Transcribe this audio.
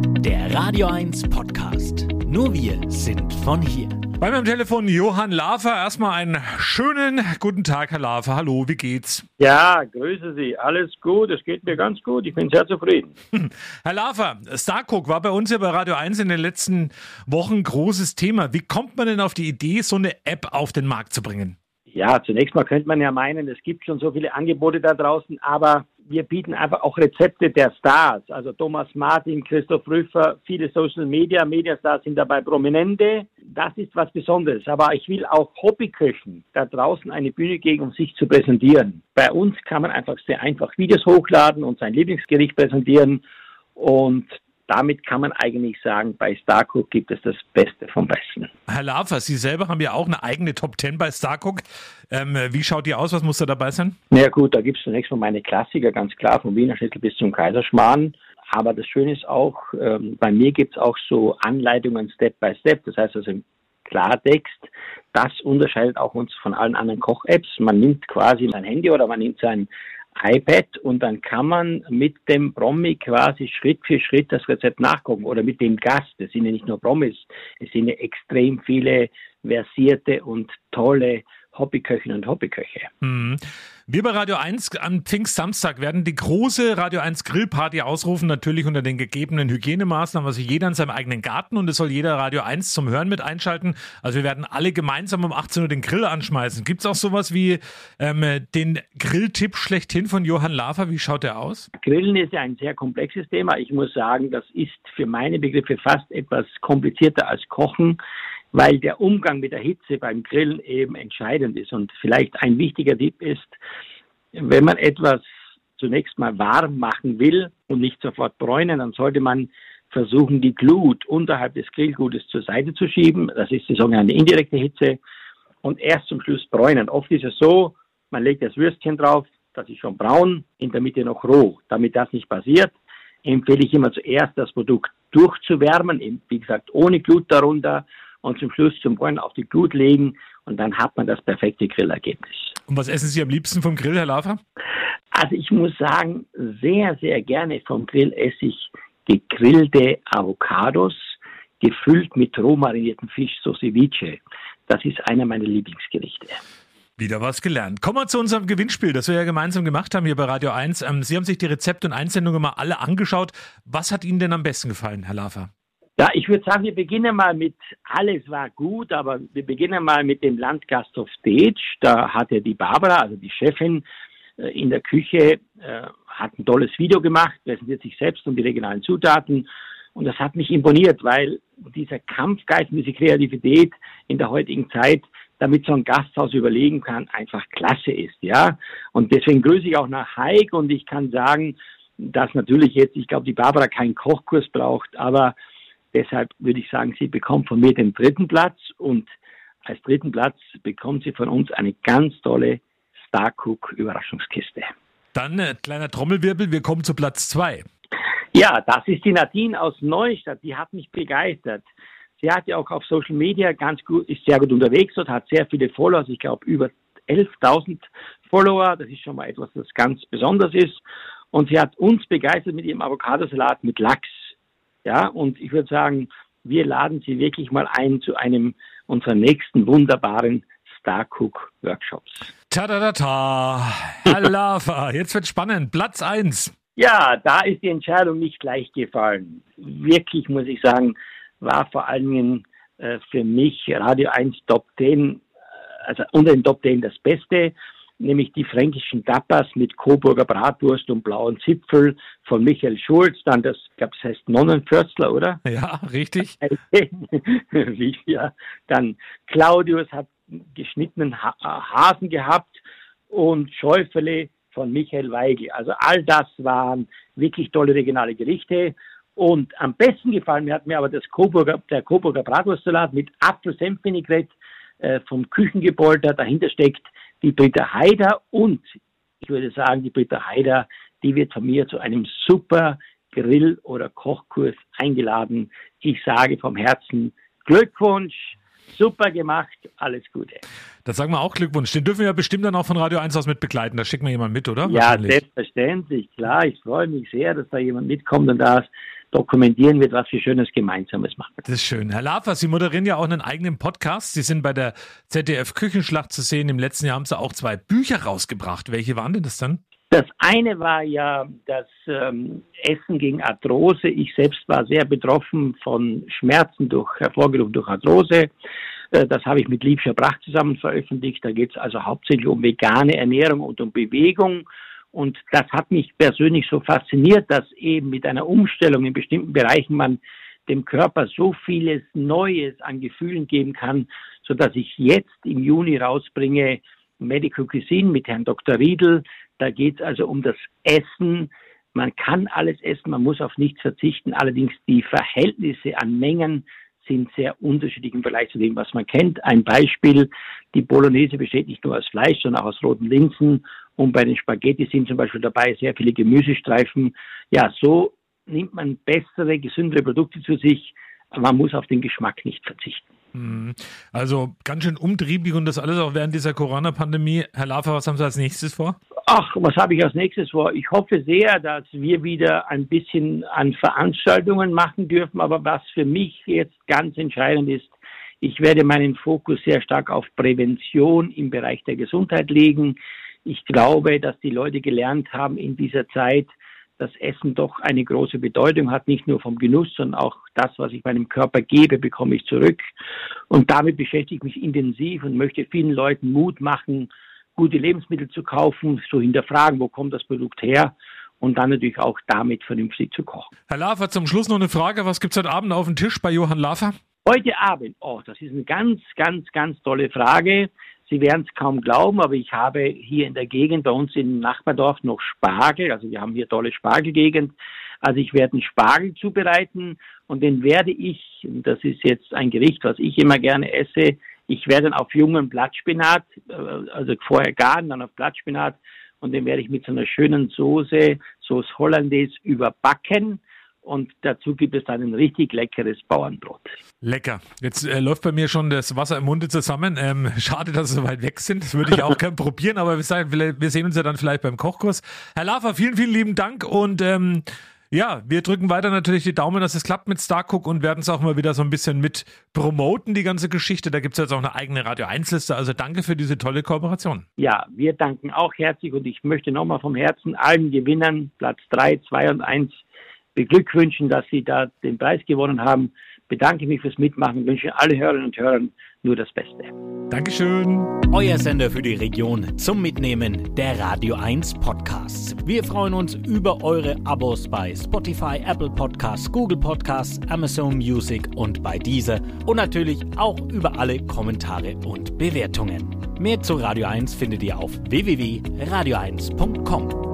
Der Radio 1 Podcast. Nur wir sind von hier. Bei meinem Telefon Johann Lafer. Erstmal einen schönen guten Tag, Herr Lafer. Hallo, wie geht's? Ja, grüße Sie. Alles gut, es geht mir ganz gut. Ich bin sehr zufrieden. Herr Lafer, Starcook war bei uns ja bei Radio 1 in den letzten Wochen großes Thema. Wie kommt man denn auf die Idee, so eine App auf den Markt zu bringen? Ja, zunächst mal könnte man ja meinen, es gibt schon so viele Angebote da draußen, aber wir bieten einfach auch Rezepte der Stars. Also Thomas Martin, Christoph Rüffer, viele Social Media, Mediastars sind dabei prominente. Das ist was Besonderes. Aber ich will auch Hobbyköchen da draußen eine Bühne geben, um sich zu präsentieren. Bei uns kann man einfach sehr einfach Videos hochladen und sein Lieblingsgericht präsentieren. Und damit kann man eigentlich sagen, bei Starcook gibt es das Beste vom Besten. Herr Lafer, Sie selber haben ja auch eine eigene Top 10 bei Starcook. Ähm, wie schaut die aus? Was muss da dabei sein? Na ja, gut, da gibt es zunächst mal meine Klassiker, ganz klar, vom Wiener Schnitzel bis zum Kaiserschmarrn. Aber das Schöne ist auch, ähm, bei mir gibt es auch so Anleitungen Step by Step. Das heißt also im Klartext, das unterscheidet auch uns von allen anderen Koch-Apps. Man nimmt quasi sein Handy oder man nimmt sein iPad und dann kann man mit dem Promi quasi Schritt für Schritt das Rezept nachgucken oder mit dem Gast. Es sind ja nicht nur Promis, es sind ja extrem viele versierte und tolle Hobbyköchinnen und Hobbyköche. Mhm. Wir bei Radio 1 am Pfingstsamstag werden die große Radio 1 Grillparty ausrufen, natürlich unter den gegebenen Hygienemaßnahmen, also jeder in seinem eigenen Garten und es soll jeder Radio 1 zum Hören mit einschalten. Also wir werden alle gemeinsam um 18 Uhr den Grill anschmeißen. Gibt es auch sowas wie ähm, den Grilltipp schlechthin von Johann Lafer? Wie schaut der aus? Grillen ist ja ein sehr komplexes Thema. Ich muss sagen, das ist für meine Begriffe fast etwas komplizierter als Kochen weil der Umgang mit der Hitze beim Grillen eben entscheidend ist. Und vielleicht ein wichtiger Tipp ist, wenn man etwas zunächst mal warm machen will und nicht sofort bräunen, dann sollte man versuchen, die Glut unterhalb des Grillgutes zur Seite zu schieben. Das ist die sogenannte indirekte Hitze. Und erst zum Schluss bräunen. Oft ist es so, man legt das Würstchen drauf, das ist schon braun, in der Mitte noch roh. Damit das nicht passiert, empfehle ich immer zuerst das Produkt durchzuwärmen, wie gesagt, ohne Glut darunter und zum Schluss zum Bräunen auf die Glut legen und dann hat man das perfekte Grillergebnis. Und was essen Sie am liebsten vom Grill, Herr Lafer? Also ich muss sagen, sehr, sehr gerne vom Grill esse ich gegrillte Avocados, gefüllt mit roh marinierten Fisch, so Ceviche. Das ist einer meiner Lieblingsgerichte. Wieder was gelernt. Kommen wir zu unserem Gewinnspiel, das wir ja gemeinsam gemacht haben hier bei Radio 1. Ähm, Sie haben sich die Rezepte und Einsendungen mal alle angeschaut. Was hat Ihnen denn am besten gefallen, Herr Lafer? Ja, ich würde sagen, wir beginnen mal mit, alles war gut, aber wir beginnen mal mit dem Landgasthof Stage. Da hat ja die Barbara, also die Chefin äh, in der Küche, äh, hat ein tolles Video gemacht, präsentiert sich selbst und die regionalen Zutaten. Und das hat mich imponiert, weil dieser Kampfgeist und diese Kreativität in der heutigen Zeit, damit so ein Gasthaus überlegen kann, einfach klasse ist, ja. Und deswegen grüße ich auch nach Heik und ich kann sagen, dass natürlich jetzt, ich glaube, die Barbara keinen Kochkurs braucht, aber Deshalb würde ich sagen, sie bekommt von mir den dritten Platz und als dritten Platz bekommt sie von uns eine ganz tolle Starcook Überraschungskiste. Dann äh, kleiner Trommelwirbel, wir kommen zu Platz zwei. Ja, das ist die Nadine aus Neustadt. Die hat mich begeistert. Sie hat ja auch auf Social Media ganz gut, ist sehr gut unterwegs und hat sehr viele Follower. Ich glaube über 11.000 Follower. Das ist schon mal etwas, das ganz besonders ist. Und sie hat uns begeistert mit ihrem Avocadosalat mit Lachs. Ja, und ich würde sagen, wir laden Sie wirklich mal ein zu einem unserer nächsten wunderbaren Starcook Workshops. Ta da da ta. Herr Lava, jetzt wird spannend. Platz 1. Ja, da ist die Entscheidung nicht leicht gefallen. Wirklich, muss ich sagen, war vor allen Dingen äh, für mich Radio 1 Top 10, äh, also unter den Top 10 das Beste nämlich die fränkischen Tapas mit Coburger Bratwurst und blauen Zipfel von Michael Schulz, dann das, ich glaube, das heißt Nonnenförzler, oder? Ja, richtig. ja. Dann Claudius hat geschnittenen ha Hasen gehabt und Schäufele von Michael Weigel. Also all das waren wirklich tolle regionale Gerichte. Und am besten gefallen mir hat mir aber das Coburger, der Coburger Bratwurstsalat mit Apfel-Senf-Vinaigrette äh, vom Küchengebäude. Dahinter steckt die Britta Haider und ich würde sagen, die Britta Haider, die wird von mir zu einem super Grill- oder Kochkurs eingeladen. Ich sage vom Herzen Glückwunsch Super gemacht, alles Gute. Das sagen wir auch Glückwunsch. Den dürfen wir ja bestimmt dann auch von Radio 1 aus mit begleiten. Da schicken wir jemanden mit, oder? Ja, selbstverständlich. Klar, ich freue mich sehr, dass da jemand mitkommt und da dokumentieren wird, was wir Schönes Gemeinsames machen. Das ist schön. Herr Lafer, Sie moderieren ja auch einen eigenen Podcast. Sie sind bei der ZDF Küchenschlacht zu sehen. Im letzten Jahr haben Sie auch zwei Bücher rausgebracht. Welche waren denn das dann? Das eine war ja das ähm, Essen gegen Arthrose. Ich selbst war sehr betroffen von Schmerzen durch, hervorgerufen durch Arthrose. Äh, das habe ich mit Liebscher Brach zusammen veröffentlicht. Da geht es also hauptsächlich um vegane Ernährung und um Bewegung. Und das hat mich persönlich so fasziniert, dass eben mit einer Umstellung in bestimmten Bereichen man dem Körper so vieles Neues an Gefühlen geben kann, so dass ich jetzt im Juni rausbringe Medical Cuisine mit Herrn Dr. Riedel. Da geht es also um das Essen. Man kann alles essen, man muss auf nichts verzichten. Allerdings die Verhältnisse an Mengen sind sehr unterschiedlich im Vergleich zu dem, was man kennt. Ein Beispiel, die Bolognese besteht nicht nur aus Fleisch, sondern auch aus roten Linsen. Und bei den Spaghetti sind zum Beispiel dabei sehr viele Gemüsestreifen. Ja, so nimmt man bessere, gesündere Produkte zu sich. Man muss auf den Geschmack nicht verzichten. Hm. Also ganz schön umtriebig und das alles auch während dieser Corona-Pandemie. Herr Lafer, was haben Sie als nächstes vor? Ach, was habe ich als nächstes vor? Ich hoffe sehr, dass wir wieder ein bisschen an Veranstaltungen machen dürfen. Aber was für mich jetzt ganz entscheidend ist, ich werde meinen Fokus sehr stark auf Prävention im Bereich der Gesundheit legen. Ich glaube, dass die Leute gelernt haben in dieser Zeit, dass Essen doch eine große Bedeutung hat, nicht nur vom Genuss, sondern auch das, was ich meinem Körper gebe, bekomme ich zurück. Und damit beschäftige ich mich intensiv und möchte vielen Leuten Mut machen, gute Lebensmittel zu kaufen, so hinterfragen, wo kommt das Produkt her und dann natürlich auch damit vernünftig zu kochen. Herr Lafer, zum Schluss noch eine Frage. Was gibt es heute Abend auf dem Tisch bei Johann Lafer? Heute Abend, oh, das ist eine ganz, ganz, ganz tolle Frage. Sie werden es kaum glauben, aber ich habe hier in der Gegend bei uns im Nachbardorf noch Spargel. Also wir haben hier tolle Spargelgegend. Also ich werde einen Spargel zubereiten und den werde ich, das ist jetzt ein Gericht, was ich immer gerne esse, ich werde dann auf jungen Blattspinat, äh, also vorher garen, dann auf Blattspinat und den werde ich mit so einer schönen Soße, Sauce Hollandaise überbacken und dazu gibt es dann ein richtig leckeres Bauernbrot. Lecker. Jetzt äh, läuft bei mir schon das Wasser im Munde zusammen. Ähm, schade, dass Sie so weit weg sind. Das würde ich auch gerne probieren, aber wir, sagen, wir, sehen uns ja dann vielleicht beim Kochkurs. Herr Lafer, vielen, vielen lieben Dank und ähm, ja, wir drücken weiter natürlich die Daumen, dass es klappt mit Starcook und werden es auch mal wieder so ein bisschen mit promoten, die ganze Geschichte. Da gibt es jetzt auch eine eigene Radio 1-Liste. Also danke für diese tolle Kooperation. Ja, wir danken auch herzlich und ich möchte nochmal vom Herzen allen Gewinnern Platz 3, 2 und 1 beglückwünschen, dass Sie da den Preis gewonnen haben. Bedanke mich fürs Mitmachen, wünsche alle Hörerinnen und Hörern nur das Beste. Dankeschön. Euer Sender für die Region zum Mitnehmen der Radio 1 Podcasts. Wir freuen uns über eure Abos bei Spotify, Apple Podcasts, Google Podcasts, Amazon Music und bei dieser und natürlich auch über alle Kommentare und Bewertungen. Mehr zu Radio 1 findet ihr auf www.radio1.com.